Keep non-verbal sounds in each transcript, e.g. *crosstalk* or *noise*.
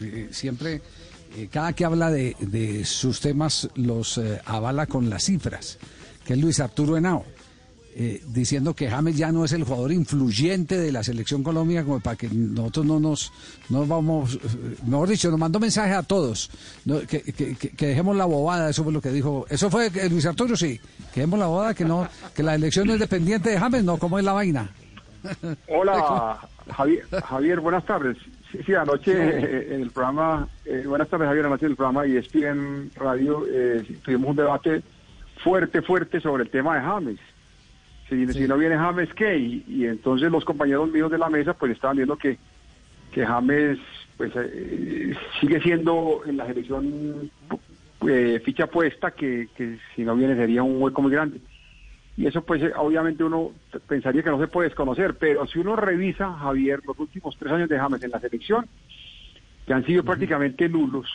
eh, siempre, eh, cada que habla de, de sus temas, los eh, avala con las cifras, que es Luis Arturo Henao. eh, diciendo que James ya no es el jugador influyente de la selección Colombia como para que nosotros no nos, no vamos, mejor dicho, nos mandó mensaje a todos, no, que, que- que- que dejemos la bobada, eso fue lo que dijo, eso fue Luis Arturo, sí, que dejemos la bobada, que no, que la elección no es dependiente de James, no, ¿cómo es la vaina? Hola, *laughs* Javier, Javier, buenas tardes. Sí, sí, anoche eh, en el programa, eh, buenas tardes Javier, anoche en el programa y ESPN Radio eh, tuvimos un debate fuerte, fuerte sobre el tema de James. Si, si no viene James, ¿qué? Y, y entonces los compañeros míos de la mesa pues estaban viendo que, que James pues eh, sigue siendo en la selección eh, ficha puesta, que, que si no viene sería un hueco muy grande y eso pues eh, obviamente uno pensaría que no se puede desconocer, pero si uno revisa, Javier, los últimos tres años de James en la selección, que han sido prácticamente nulos,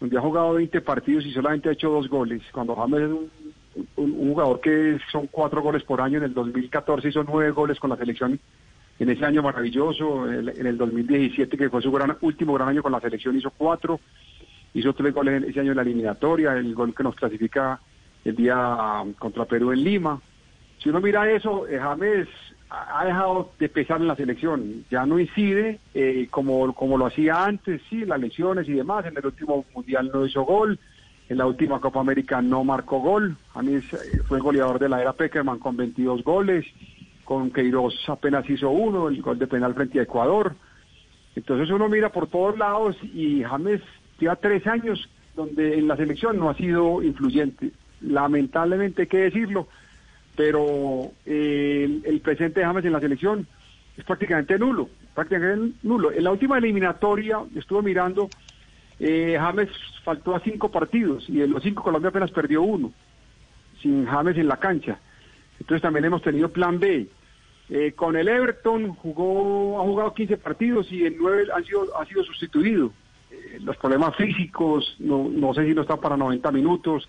donde ha jugado 20 partidos y solamente ha hecho dos goles, cuando James es un, un- un jugador que son cuatro goles por año, en el 2014 hizo nueve goles con la selección, en ese año maravilloso, en el, en el 2017 que fue su gran, último gran año con la selección hizo cuatro, hizo tres goles en ese año en la eliminatoria, el gol que nos clasifica el día um, contra Perú en Lima. Si uno mira eso, eh, James ha dejado de pesar en la selección, ya no incide eh, como, como lo hacía antes, sí, las lesiones y demás, en el último mundial no hizo gol, en la última Copa América no marcó gol, James eh, fue goleador de la era Peckerman con 22 goles, con Queiroz apenas hizo uno, el gol de penal frente a Ecuador, entonces uno mira por todos lados y James lleva tres años donde en la selección no ha sido influyente. Lamentablemente hay que decirlo, pero eh, el, presente de James en la selección es prácticamente nulo, prácticamente nulo. En la última eliminatoria estuve mirando, eh, James faltó a cinco partidos y de los cinco Colombia apenas perdió uno, sin James en la cancha. Entonces también hemos tenido plan B. Eh, con el Everton jugó, ha jugado 15 partidos y en 9 han sido, ha sido sustituido. Los problemas físicos, no, no sé si no está para 90 minutos,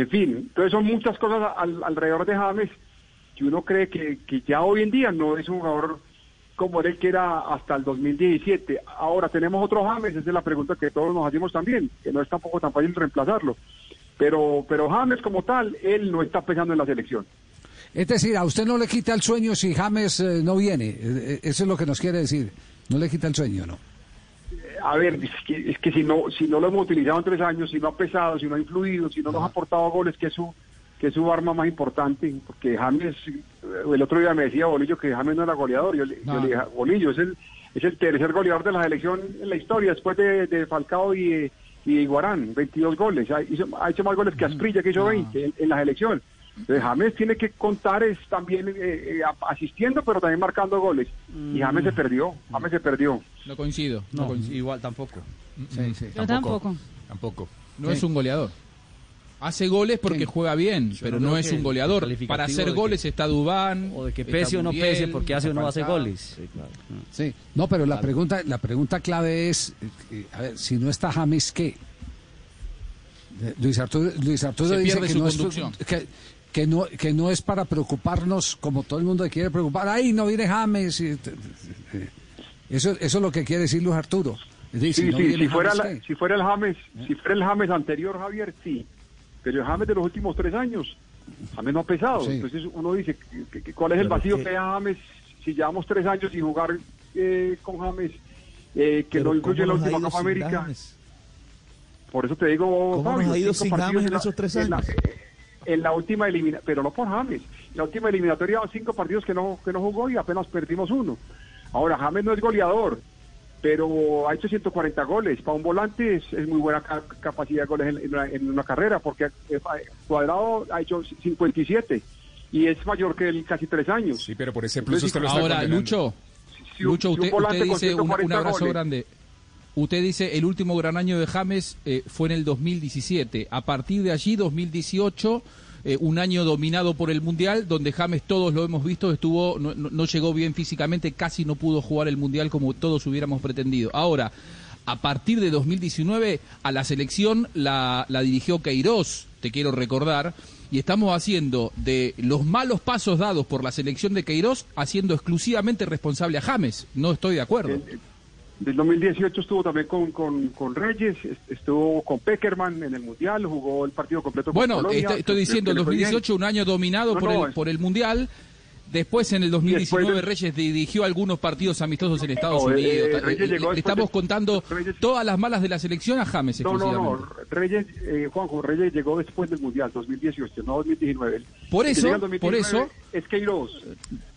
en fin. Entonces son muchas cosas al- alrededor de James que uno cree que, que ya hoy en día no es un jugador como era el que era hasta el 2017. Ahora tenemos otro James, esa es la pregunta que todos nos hacemos también, que no es tampoco tan fácil reemplazarlo. Pero, pero James como tal, él no está pensando en la selección. Es decir, a usted no le quita el sueño si James eh, no viene, Eh, eh, eso es lo que nos quiere decir, no le quita el sueño, ¿no? A ver, es que, es que si no si no lo hemos utilizado en tres años, si no ha pesado, si no ha influido, si no nos ha aportado goles, que es su que es su arma más importante, porque James, el otro día me decía Bolillo que James no era goleador, yo, le- yo No. le dije, Bolillo, es el, es el tercer goleador de la selección en la historia, después de, de Falcao y, y de Iguarán, 22 goles, ha, hizo- ha hecho más goles que Asprilla, que hizo 20 en, en la selección. Entonces James tiene que contar es también eh, eh, asistiendo, pero también marcando goles. Y James se perdió, James se perdió. No coincido. No, No, coincido. igual tampoco. Sí, sí. Yo tampoco. Tampoco. No Sí. es un goleador. Hace goles porque Sí. juega bien, Yo pero no es un goleador. Para hacer que- goles está Dubán. O de que pese o no Muriel, pese, porque hace o no hace goles. Sí, claro. Sí, no, pero la pregunta, la pregunta clave es, eh, a ver, si no está James, ¿qué? Eh, Luis Arturo, Luis Arturo dice pierde que no, es, que, que no, que no es para preocuparnos como todo el mundo quiere preocupar. Ay, no viene James. eh, Eso, eso es lo que quiere decir Luis Arturo. Es decir, Sí, si no sí, viene si fuera, James, la- si fuera el James, si fuera el James anterior, Javier, sí. Pero el James de los últimos tres años, James no ha pesado. Sí. Entonces uno dice, ¿qué- qué- ¿cuál es el vacío que deja James si llevamos tres años sin jugar eh, con James? eh, que no incluye la última Copa América. Por eso te digo, ¿Cómo Fabio, nos ha ido sin James en la- esos tres en la- años? En la última eliminatoria, pero no por James. En la última eliminatoria cinco partidos que no, que no jugó y apenas perdimos uno. Ahora, James no es goleador. pero ha hecho 140 goles. Para un volante es, es muy buena ca- capacidad de goles en, en una, en una carrera, porque eh, Cuadrado ha hecho 57 y es mayor que él casi tres años. Sí, pero por ese plus usted lo está Ahora. Lucho, Si un- Lucho, si un usted, volante usted con dice un, un 140 abrazo goles, grande. Usted dice el último gran año de James eh, fue en el 2017. A partir de allí, 2018, eh, un año dominado por el Mundial, donde James, todos lo hemos visto, estuvo no, llegó bien físicamente, casi no pudo jugar el Mundial como todos hubiéramos pretendido. Ahora, a partir de 2019, a la selección la, la dirigió Queiroz, te quiero recordar, y estamos haciendo de los malos pasos dados por la selección de Queiroz, haciendo exclusivamente responsable a James. No estoy de acuerdo. Del 2018 estuvo también con, con, con Reyes, est- estuvo con Peckerman en el Mundial, jugó el partido completo con Bueno, Colombia. estoy diciendo, el le fue bien. 2018 un año dominado No, por, no, el, es- por el Mundial. Después, en el 2019, del- Reyes dirigió algunos partidos amistosos en Estados No, eh, Unidos. eh, Reyes Eh, llegó le después estamos de- contando Reyes- todas las malas de la selección a James No, no, no. Reyes, eh, Juanjo, Reyes llegó después del Mundial, 2018, no 2019. Por eso, por eso- Es Queiroz.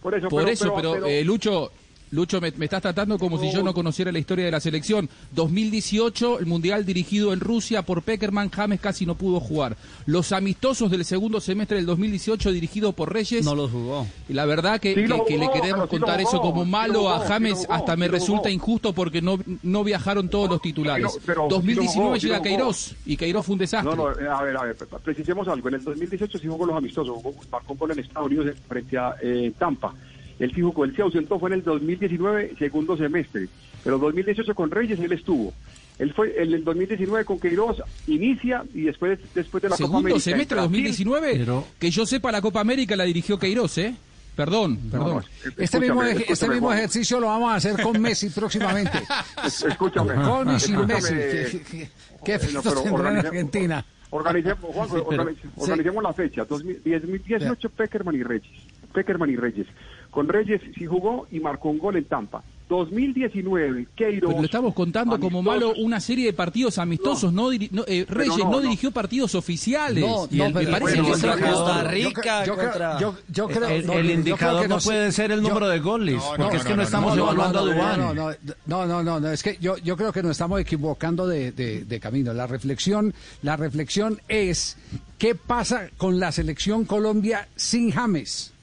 Por eso, Por eso, pero, eh, Lucho, Lucho, me, me estás tratando como si yo no conociera la historia de la selección. 2018, el Mundial dirigido en Rusia por Peckerman, James casi no pudo jugar. Los amistosos del segundo semestre del 2018, dirigido por Reyes. No los jugó. Y la verdad que, Sí que- que le queremos sí contar jugó, eso como sí lo malo jugó, a sí James, hasta me sí resulta jugó. injusto porque no, no viajaron todos los titulares. Pero- pero sí lo 2019 jugó, sí llega. Queiroz y Queiroz fue un desastre. No, no, eh, a ver, a ver, precisemos algo. En el 2018 sí jugó los amistosos, jugó, marcó gol en Estados Unidos frente a eh, Tampa. Él sí jugó, él se ausentó, fue en el 2019, segundo semestre. Pero 2018 con Reyes él estuvo. Él fue en el 2019 con Queiroz, inicia y después, después de la Copa Segundo América. en semestre Brasil- 2019, Pero- que yo sepa la Copa América la dirigió Queiroz, ¿eh? Perdón, perdón. no, Este escúchame, mismo, este escúchame, mismo Juan. ejercicio lo vamos a hacer con *laughs* Messi próximamente. Es- Escúchame. Con y sin Messi. eh, *laughs* ¿Qué, *laughs* qué, qué no, efectos pero tendrá en organice- Argentina? Organicemos, Juanjo, organice- organicemos la fecha. 2018, Peckerman y Reyes. Peckerman y Reyes. Con Reyes sí jugó y marcó un gol en Tampa. 2019, Queiroz. Pero lo estamos contando como malo una serie de partidos amistosos. No, no, eh, Reyes no, no, no. dirigió partidos oficiales. No, Y no, el- me parece bueno, que es contra Costa. Rica, Yo creo- contra- yo- yo creo- el, no, el yo creo indicador que no, puede ser el yo- número de goles, porque no, es que no, no, no, estamos evaluando no, a Dubán. No, no, no, no, no, no, es que yo, yo creo que nos estamos equivocando de, de- de camino. La reflexión, la reflexión es qué pasa con la selección Colombia sin James.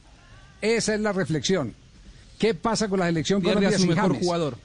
Esa es la reflexión. ¿Qué pasa con la selección Pierde Colombia a su sin mejor James? jugador.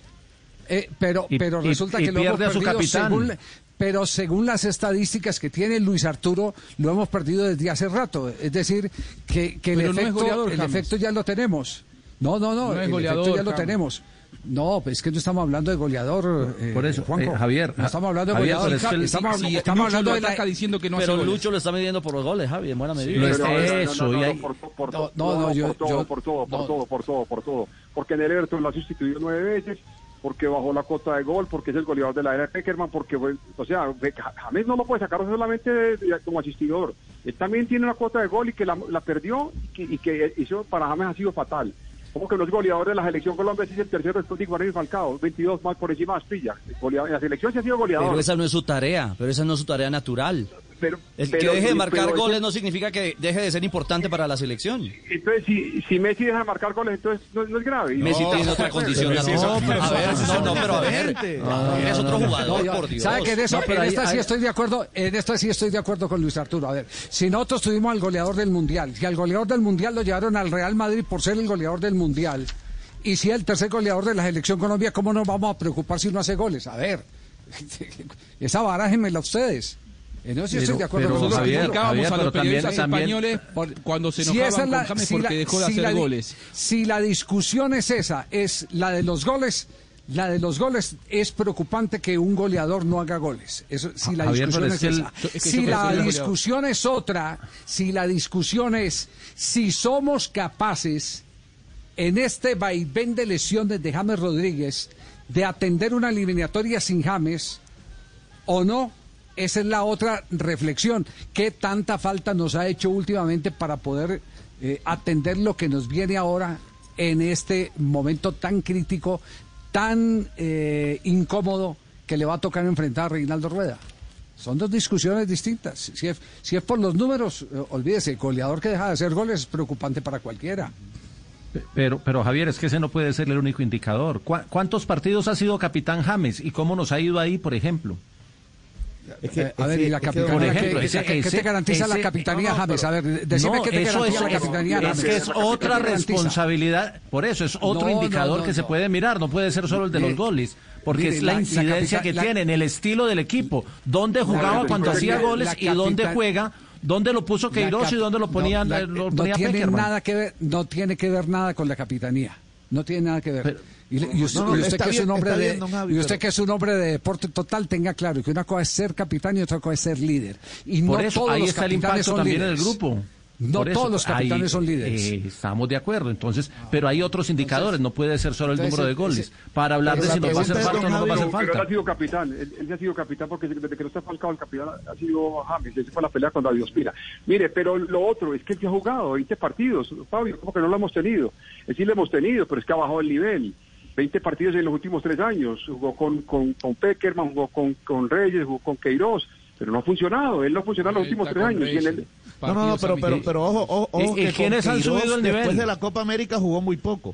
Eh, pero, Y- pero resulta y que lo hemos pierde a su perdido capitán. según, pero según las estadísticas que tiene Luis Arturo, lo hemos perdido desde hace rato. Es decir, que, que el, Pero no es efecto, goleador, el efecto ya lo tenemos. No, no, no, el goleador, efecto ya lo tenemos. No, pues es que no estamos hablando de goleador. eh, Por eso, Juanjo. eh, Javier, No estamos hablando de Javier, goleador. pero es que el- estamos, Si estamos Lucho hablando de la, diciendo que no Pero hace. Lucho lo está midiendo por los goles, Javi, en buena medida. No, no, eso, no, y no, hay- por, to- por, No, to- no, no, yo- por todo, yo- por todo, por no. todo, por todo, por todo. Porque en el Everton lo ha sustituido nueve veces, porque bajó la cota de gol, porque es el goleador de la era Peckerman, porque, o sea, James no lo puede sacar solamente de- de- como asistidor. Él también tiene una cuota de gol y que la, la perdió y que, y que eso para James ha sido fatal. Como que los goleadores de la selección Colombia es el tercero después de Guaraní Falcao, 22 más por encima de Aspilla. Goleador- En la selección se ha sido goleador. Pero esa no es su tarea, pero esa no es su tarea natural. Pero- El pero- que deje de marcar pero goles no significa que deje de ser importante para la selección. Entonces, si, si Messi deja de marcar goles, entonces no, no es grave. Messi tiene otra condición pero a ver, no, es no, pero a ver, diferente. eres otro jugador, No, por Dios. ¿Sabe que en, eso, No, pero en esta sí estoy de acuerdo? En esta sí estoy de acuerdo con Luis Arturo. A ver, si nosotros tuvimos al goleador del Mundial, si al goleador del Mundial lo llevaron al Real Madrid por ser el goleador del Mundial, y si el tercer goleador de la selección Colombia, ¿cómo nos vamos a preocupar si no hace goles? A ver, *laughs* esa barájenmela ustedes. En eso sí estoy de acuerdo pero, con Nosotros Javier, criticábamos Javier, a los periodistas también- españoles cuando se Si enojaban es la- con James si porque la- dejó de si hacer la goles. Si la discusión es esa, es la de los goles, la de los goles es preocupante que un goleador no haga goles. Eso, si la Javier, discusión es, es que el- esa. es que yo si la discusión es otra, si la discusión es si somos capaces en este vaivén de lesiones de James Rodríguez de atender una eliminatoria sin James o no. Esa es la otra reflexión. ¿Qué tanta falta nos ha hecho últimamente para poder eh, atender lo que nos viene ahora en este momento tan crítico, tan eh, incómodo que le va a tocar enfrentar a Reinaldo Rueda? Son dos discusiones distintas. Si es, por los números, eh, olvídese, el goleador que deja de hacer goles es preocupante para cualquiera. Pe- Pero, pero Javier, es que ese no puede ser el único indicador. ¿Cuá- ¿Cuántos partidos ha sido capitán James y cómo nos ha ido ahí, por ejemplo? Es que, Eh, a es ver, que- y la es que, capitanía, por ¿qué- ejemplo, qué, ese- qué- te ese- garantiza la ese- capitanía, no, no, James? A ver, decime no, qué te garantiza es, la capitanía, es James. que es ¿Qué te otra responsabilidad, por eso es otro No, no, indicador no, que se no. puede mirar, no puede ser solo el de los goles, porque mire, es la, la- la incidencia capita- que la- tiene en el estilo del equipo, dónde jugaba la- cuando la- hacía la goles y dónde juega, dónde lo puso La Queiroz y dónde lo ponían, no, la- lo no ponía tiene Peckerman. nada que ver no tiene que ver nada con la capitanía no tiene nada que ver Pero- y, usted, No, no, y usted está que es un hombre de bien, don Javi, y usted pero- que es un hombre de deporte total tenga claro que una cosa es ser capitán y otra cosa es ser líder y Por no eso, todos ahí los está el capitanes impacto son también líderes. en el grupo. no Por eso, todos los capitanes ahí, son líderes eh, estamos de acuerdo, entonces, pero hay otros indicadores, no puede ser solo el entonces, número de ese- goles, para hablar de si nos va a hacer falta o no nos va a hacer Javi, Pero él falta. ha sido capitán, él, él ha sido capitán porque desde que no está Falcao el capitán ha sido James, esa fue la pelea con David Ospina. Mire, pero lo otro es que él ya ha jugado 20 partidos, Fabio, como que no lo hemos tenido. Es sí lo hemos tenido, pero es que ha bajado el nivel. 20 partidos en los últimos tres años, jugó con, con, con Peckerman, jugó con, con Reyes, jugó con Queiroz, pero no ha funcionado, él no ha funcionado en los últimos tres años. y en el- No, no, no, pero, pero, pero ojo, ojo, ojo ¿Y- que quiénes han Queiroz, subido el nivel? Después de la Copa América jugó muy poco.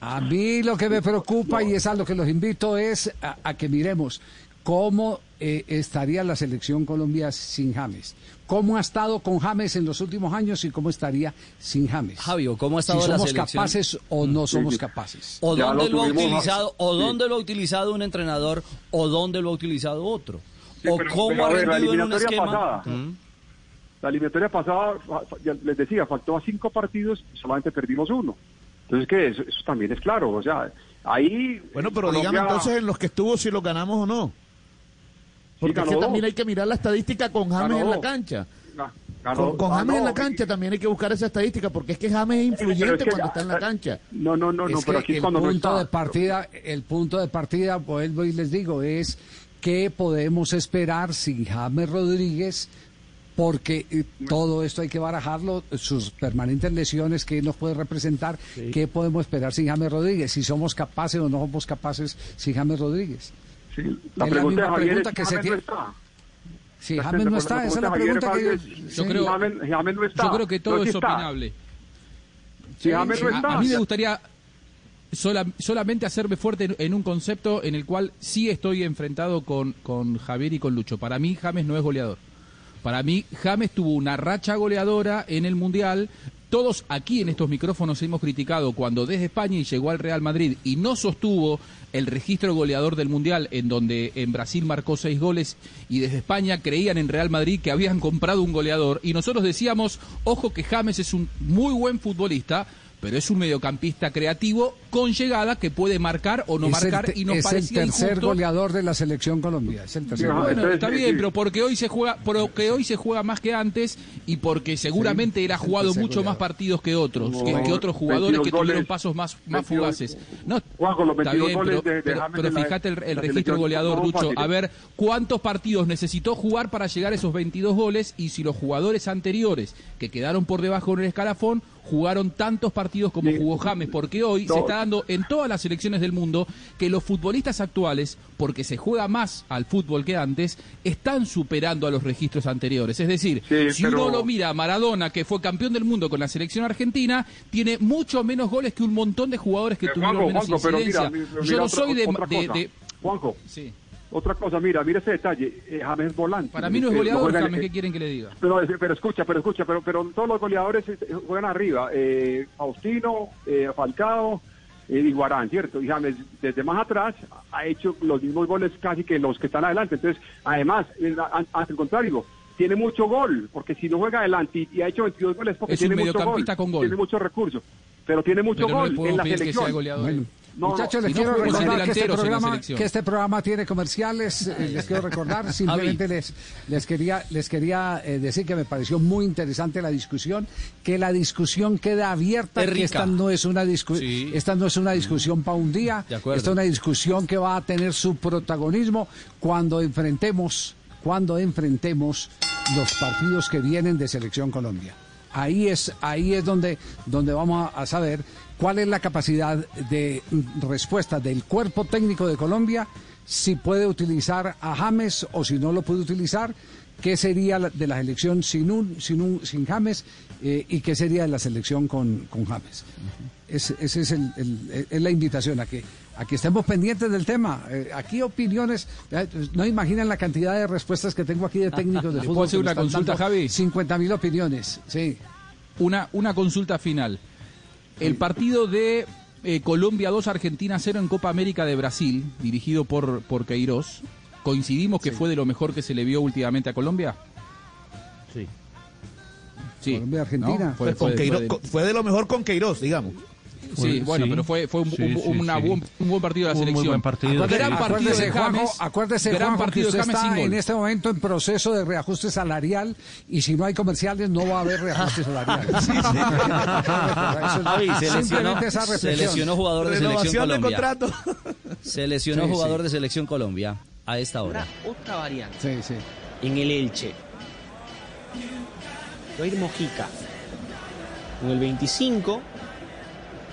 A mí lo que me preocupa y es a lo que los invito es a, a que miremos cómo eh, estaría la selección Colombia sin James. ¿Cómo ha estado con James en los últimos años y cómo estaría sin James? Javio, ¿cómo ha si estado la somos selección? capaces o no somos capaces. ¿O Ya dónde lo lo, ha utilizado, o sí. dónde lo ha utilizado un entrenador, o dónde lo ha utilizado otro? Sí, o pero- cómo pero ha a ver, la rendido en un eliminatoria esquema. pasada. Mm. La eliminatoria pasada, ya les decía, faltó a cinco partidos y solamente perdimos uno. Entonces, ¿qué? Eso, eso también es claro. O sea, ahí. Bueno, pero Colombia- dígame entonces en los que estuvo si lo ganamos o no. Porque es que también hay que mirar la estadística con James en la cancha. Con, con James en la cancha también hay que buscar esa estadística porque es que James es Pero influyente es que- cuando está en la cancha. No, no, no, no, pero aquí el cuando no punto está. de partida, el punto de partida, vuelvo y les digo, es qué podemos esperar sin James Rodríguez, porque eh, todo esto hay que barajarlo, sus permanentes lesiones que nos puede representar, qué podemos esperar sin James Rodríguez, si somos capaces o no somos capaces sin James Rodríguez. Sí, la pregunta Javier pregunta es, que se James tiene- no está. Si La- James no está, esa es la de Javier pregunta que yo... es- Yo creo- James, James no está. Yo creo que todo No, es está. opinable. Si James no A-. A, mí me gustaría sola- solamente hacerme fuerte en, en un concepto en el cual sí estoy enfrentado con, con Javier y con Lucho. Para mí James no es goleador. Para mí James tuvo una racha goleadora en el Mundial. Todos aquí en estos micrófonos hemos criticado cuando desde España y llegó al Real Madrid y no sostuvo el registro goleador del Mundial en donde en Brasil marcó seis goles y desde España creían en Real Madrid que habían *laughs* comprado un goleador. Y nosotros decíamos, ojo que James es un muy buen futbolista, pero es un mediocampista creativo con llegada que puede marcar o no es marcar y nos es el tercer injusto. goleador de la selección Colombia. Es el tercer No, goleador. Bueno, está sí, bien, sí. pero porque hoy se juega, porque hoy se juega más que antes y porque seguramente él ha es el jugado mucho goleador. más partidos que otros, No, que, que otros jugadores 22 que tuvieron goles, pasos más, más 22 fugaces. No, Juan, con los está 22 bien, goles pero, de- pero- pero la- fíjate el, registro goleador, no Lucho. A ver cuántos partidos necesitó jugar para llegar a esos 22 goles y si los jugadores anteriores que quedaron por debajo en el escalafón jugaron tantos partidos como jugó James, porque hoy se está dando en todas las selecciones del mundo que los futbolistas actuales, porque se juega más al fútbol que antes, están superando a los registros anteriores. Es decir, Sí, si pero- uno lo mira a Maradona, que fue campeón del mundo con la selección argentina, tiene mucho menos goles que un montón de jugadores que Eh, tuvieron menos pero mira, incidencia. mira, Yo no otra- soy de, otra de- de- sí. Otra cosa, mira, mira ese detalle. eh, James es volante. Para mí no es Eh, goleador, en- James, eh, ¿qué quieren que le diga? Pero, pero escucha, pero escucha, pero, pero todos los goleadores eh, juegan arriba. Eh, Faustino, eh, Falcao eh, y Guarán, ¿cierto? Y James, desde más atrás, ha hecho los mismos goles casi que los que están adelante. Entonces, además, eh, a- a- al contrario, tiene mucho gol, porque si no juega adelante y, y ha hecho 22 goles, porque Es un tiene mucho gol, mediocampista con gol. tiene muchos recursos, pero tiene mucho Pero no le gol puedo en la selección. No, muchachos, les quiero recordar que este, programa, que este programa tiene comerciales. eh, les quiero recordar, simplemente les, les quería, les quería eh, decir que me pareció muy interesante la discusión, que la discusión queda abierta, Es que rica. esta no es una discu- Sí. esta no es una discusión para un día, esta es una discusión que va a tener su protagonismo cuando enfrentemos, cuando enfrentemos los partidos que vienen de Selección Colombia. Ahí es, ahí es donde, donde vamos a, a saber cuál es la capacidad de respuesta del cuerpo técnico de Colombia, si puede utilizar a James o si no lo puede utilizar, qué sería la- de la selección sin un, sin un, sin James eh, y qué sería de la selección con, con James. Ese es, el, el- es la invitación a que, a que estemos pendientes del tema. Eh, aquí opiniones, eh, no imaginan la cantidad de respuestas que tengo aquí de técnicos de ¿Le *laughs* fútbol. puedo hacer una consulta, dando Javi? 50 mil opiniones, sí. Una, una consulta final. El partido de eh, Colombia 2, Argentina 0 en Copa América de Brasil, dirigido por, por Queiroz, ¿coincidimos que fue de lo mejor que se le vio últimamente a Colombia? Sí. Sí. Colombia, Argentina. ¿no? Fue- de- fue de lo mejor con Queiroz, digamos. Sí, bueno, Sí. pero fue, fue un, Sí, un- sí, una sí. buen, un buen partido de la Un muy selección. buen partido. Acuérdese, Gran partido acuérdese, de Juanjo, James. acuérdese, gran Juanjo, que partido usted de James está en este momento en proceso de reajuste salarial y si no hay comerciales no va a haber reajuste salarial. *laughs* Javi, se lesionó, Simplemente esa se lesionó jugador de selección Renovación de Colombia. contrato. Se lesionó Sí, jugador sí. de selección Colombia a esta hora. Otra variante. Sí, sí. En el Elche. Va a ir Mojica. Con el 25,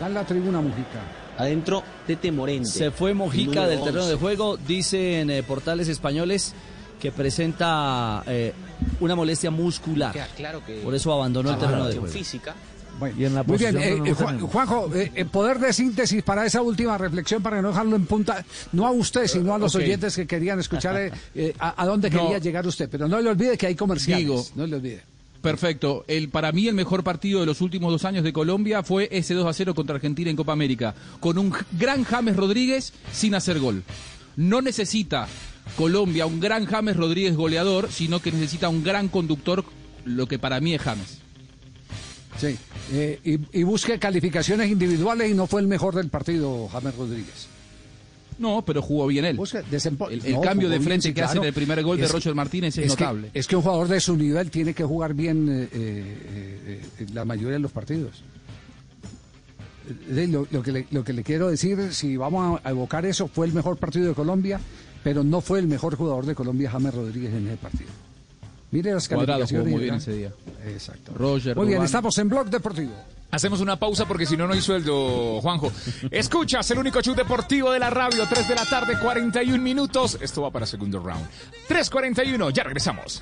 Está en la tribuna Mujica. adentro Tete Morente. Se fue Mojica del terreno 11. de juego, dicen eh, portales españoles que presenta eh, una molestia muscular. Queda claro que Por eso abandonó el terreno de juego. física. Bueno, Y en la muy bien, eh, no Juan-. Juanjo, eh, eh, poder de síntesis para esa última reflexión, para no dejarlo en punta, no a usted, sino a los oyentes que querían escuchar a, a dónde *laughs* No. quería llegar usted. Pero no le olvide que hay comerciales. Digo. no le olvide. Perfecto. El, para mí el mejor partido de los últimos dos años de Colombia fue ese 2 a 0 contra Argentina en Copa América, con un gran James Rodríguez sin hacer gol. No necesita Colombia un gran James Rodríguez goleador, sino que necesita un gran conductor, lo que para mí es James. Sí. Eh, y, y busque calificaciones individuales y no fue el mejor del partido, James Rodríguez. No, pero jugó bien él. Busque desempo- El, el No, cambio de frente que hace en el primer gol de Roger Martínez es, notable. es que un jugador de su nivel tiene que jugar bien eh, eh, eh, la mayoría de los partidos. Eh, Lo, lo que le, lo que le quiero decir, si vamos a, a evocar eso, fue el mejor partido de Colombia, pero no fue el mejor jugador de Colombia, James Rodríguez, en ese partido. Mire las Cuadrado jugó calificaciones. muy bien ese día. Exacto. Roger, Muy bien, estamos en Blog Deportivo. Hacemos una pausa porque si no, no hay sueldo, Juanjo. Escuchas el único show deportivo de la radio, 3 de la tarde, 41 minutos. Esto va para segundo round. 3.41, ya regresamos.